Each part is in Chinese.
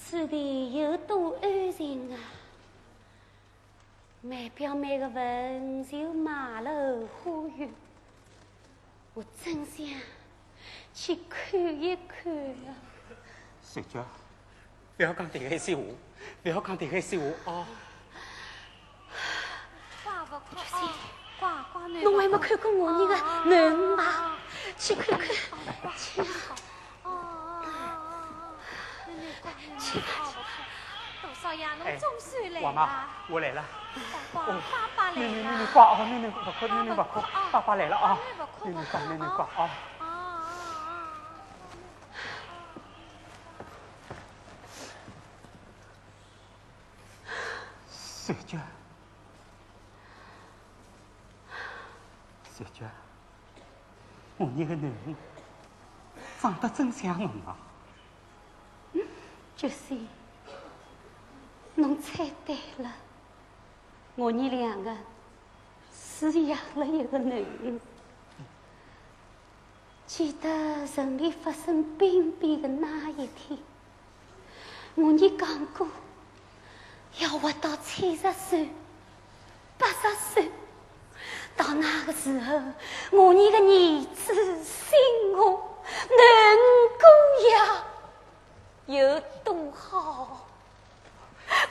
此地有多安静啊！每表每个文就马楼花园，我真想去看一看啊！小娟，不要讲这个闲话，不要讲这个闲话啊！侬还没看过我那个男吗？去看看，去。去。杜少爷，侬总算来了。妈，我来了。爸爸，爸爸来了。奶奶，奶奶挂哦，奶奶不哭，奶奶不哭，爸爸来了啊！奶奶挂，奶奶挂啊！小娟。小娟，我那个男人长得真像侬啊！就是，侬猜对了，我你两个是养了一个男人。记得城里发生兵变的那一天，我你讲过要活到七十岁、八十岁。到那个时候，我你的儿子信我，能过呀，有多好？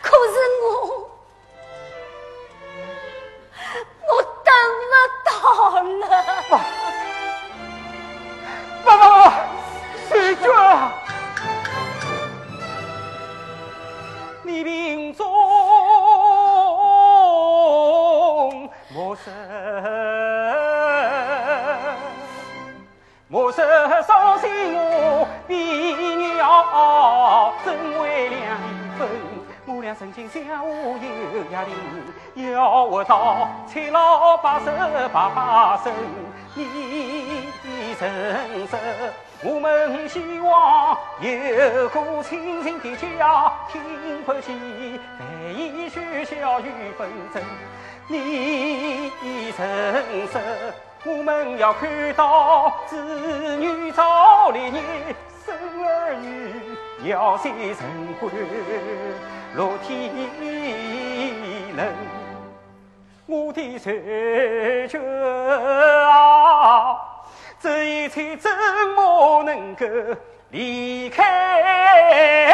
可是我，我等不活到七老八十八八生。你人生，我们希望有个清静的家，听不见蜚语喧嚣与纷争。你人生。我们要看到子女早立业，生儿。女要先成婚，落天人。我的追求啊，这一切怎么能够离开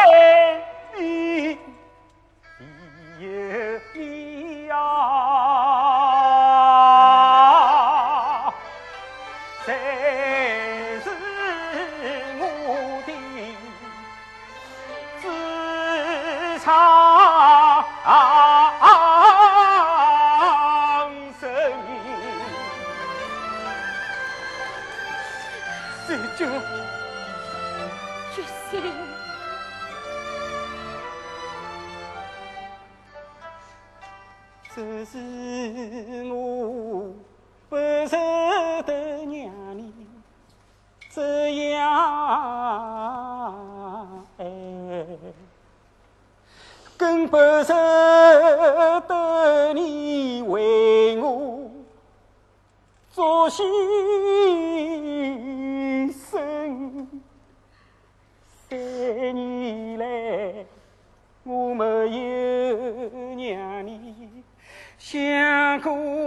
只是我不值得让你这样爱，更不值得你为我做牺牲。三年来我没有。想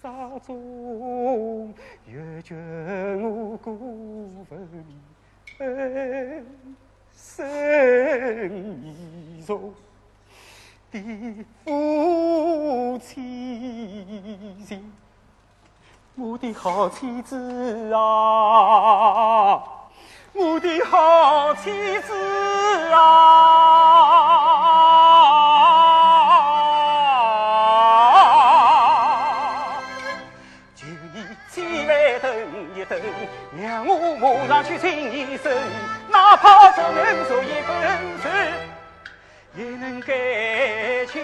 沙中越觉我孤坟生意重。的夫妻我的好妻子啊，我的好妻子啊，我。我马上去请医生，哪怕只能做一份事，也能给请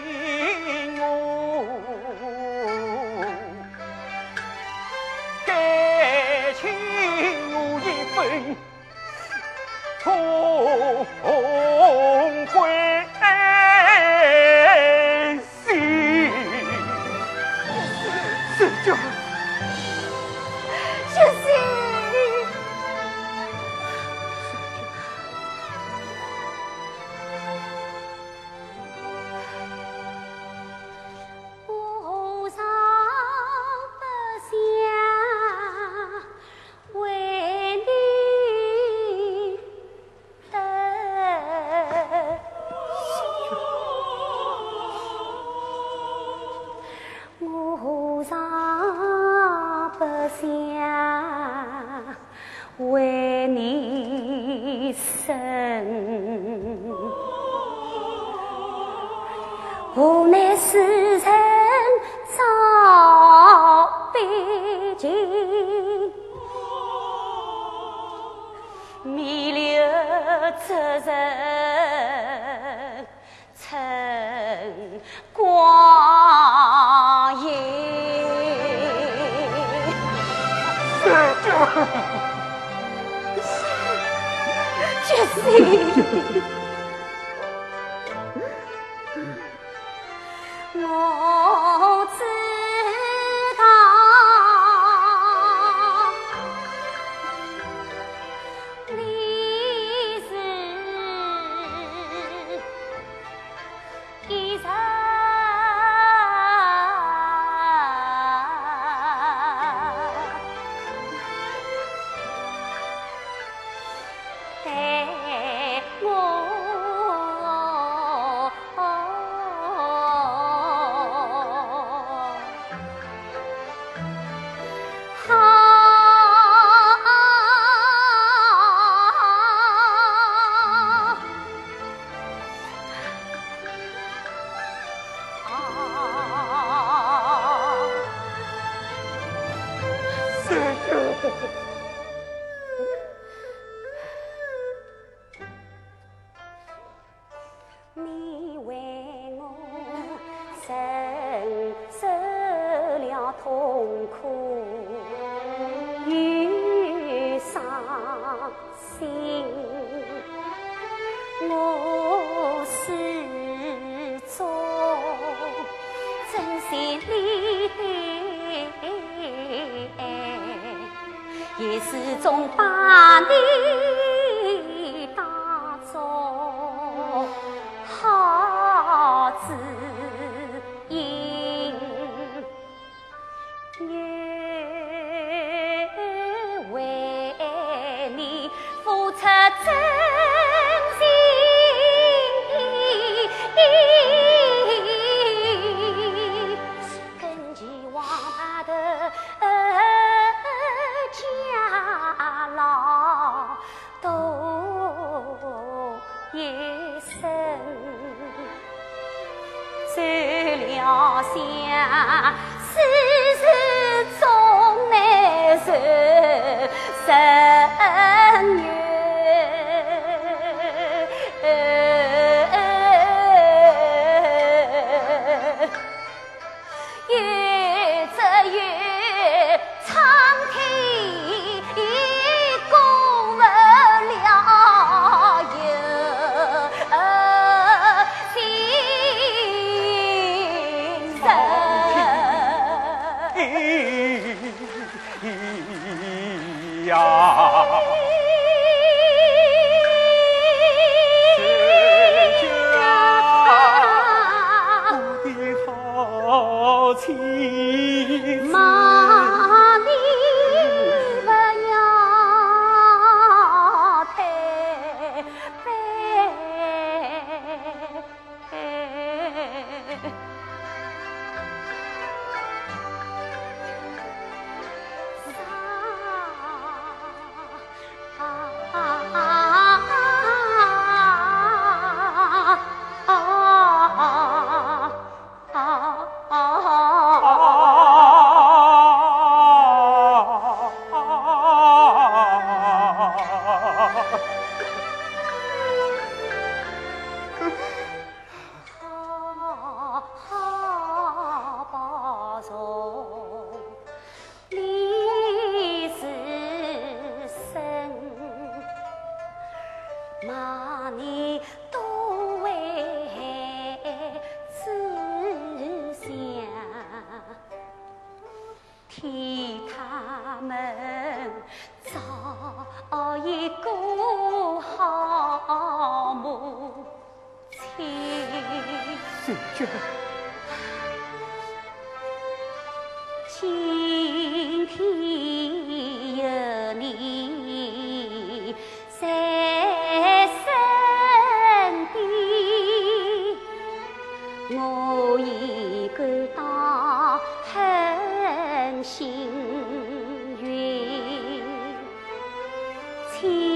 无奈世人遭悲剧，弥留之人成光阴。送把你。啊。这今天有你在身边，我已感到很幸运。请。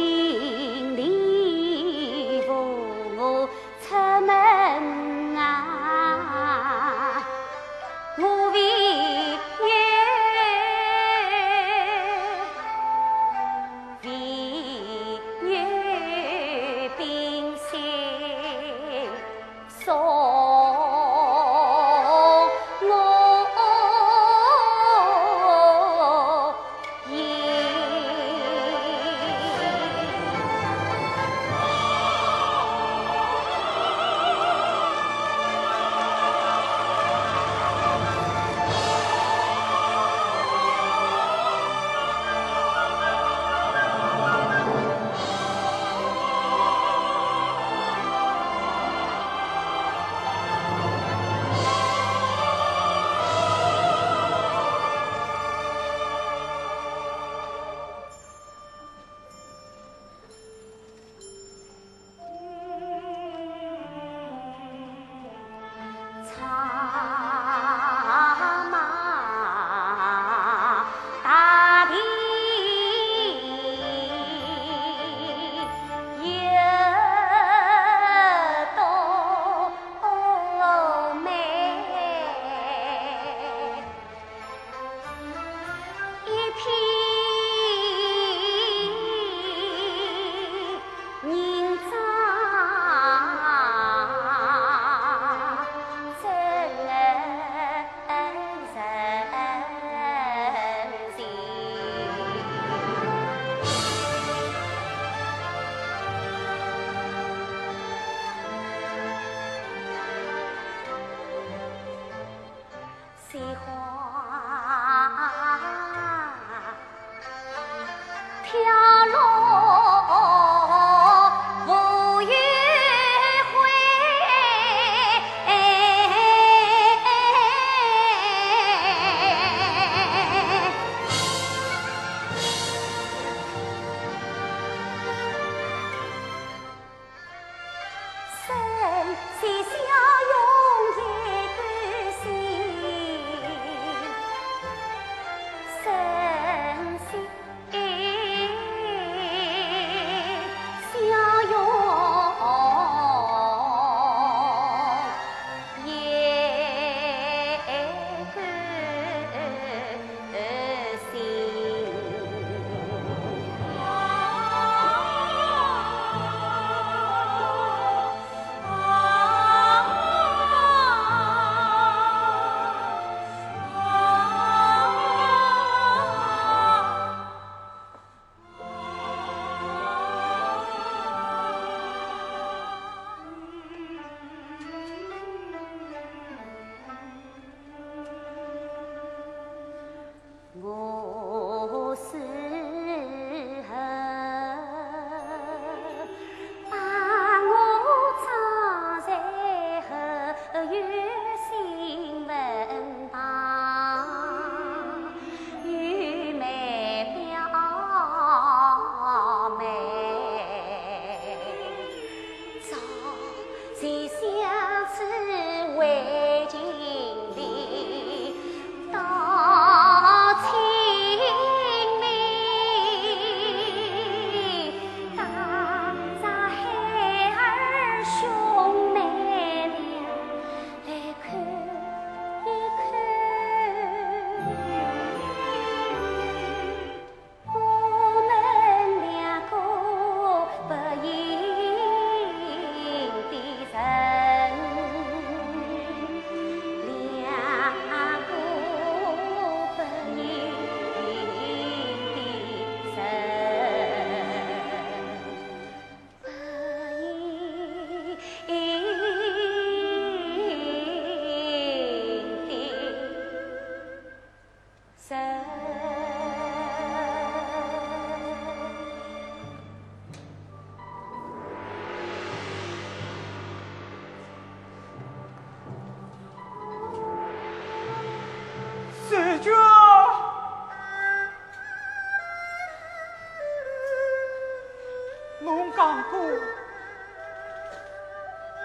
侬讲过，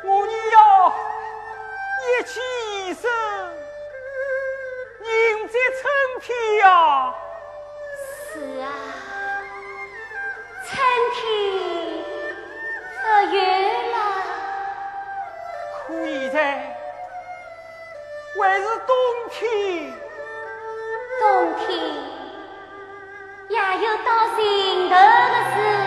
我你要一起一生迎接春天呀、是啊，春天不了。可现在还是冬天。冬天也有到尽头的时候。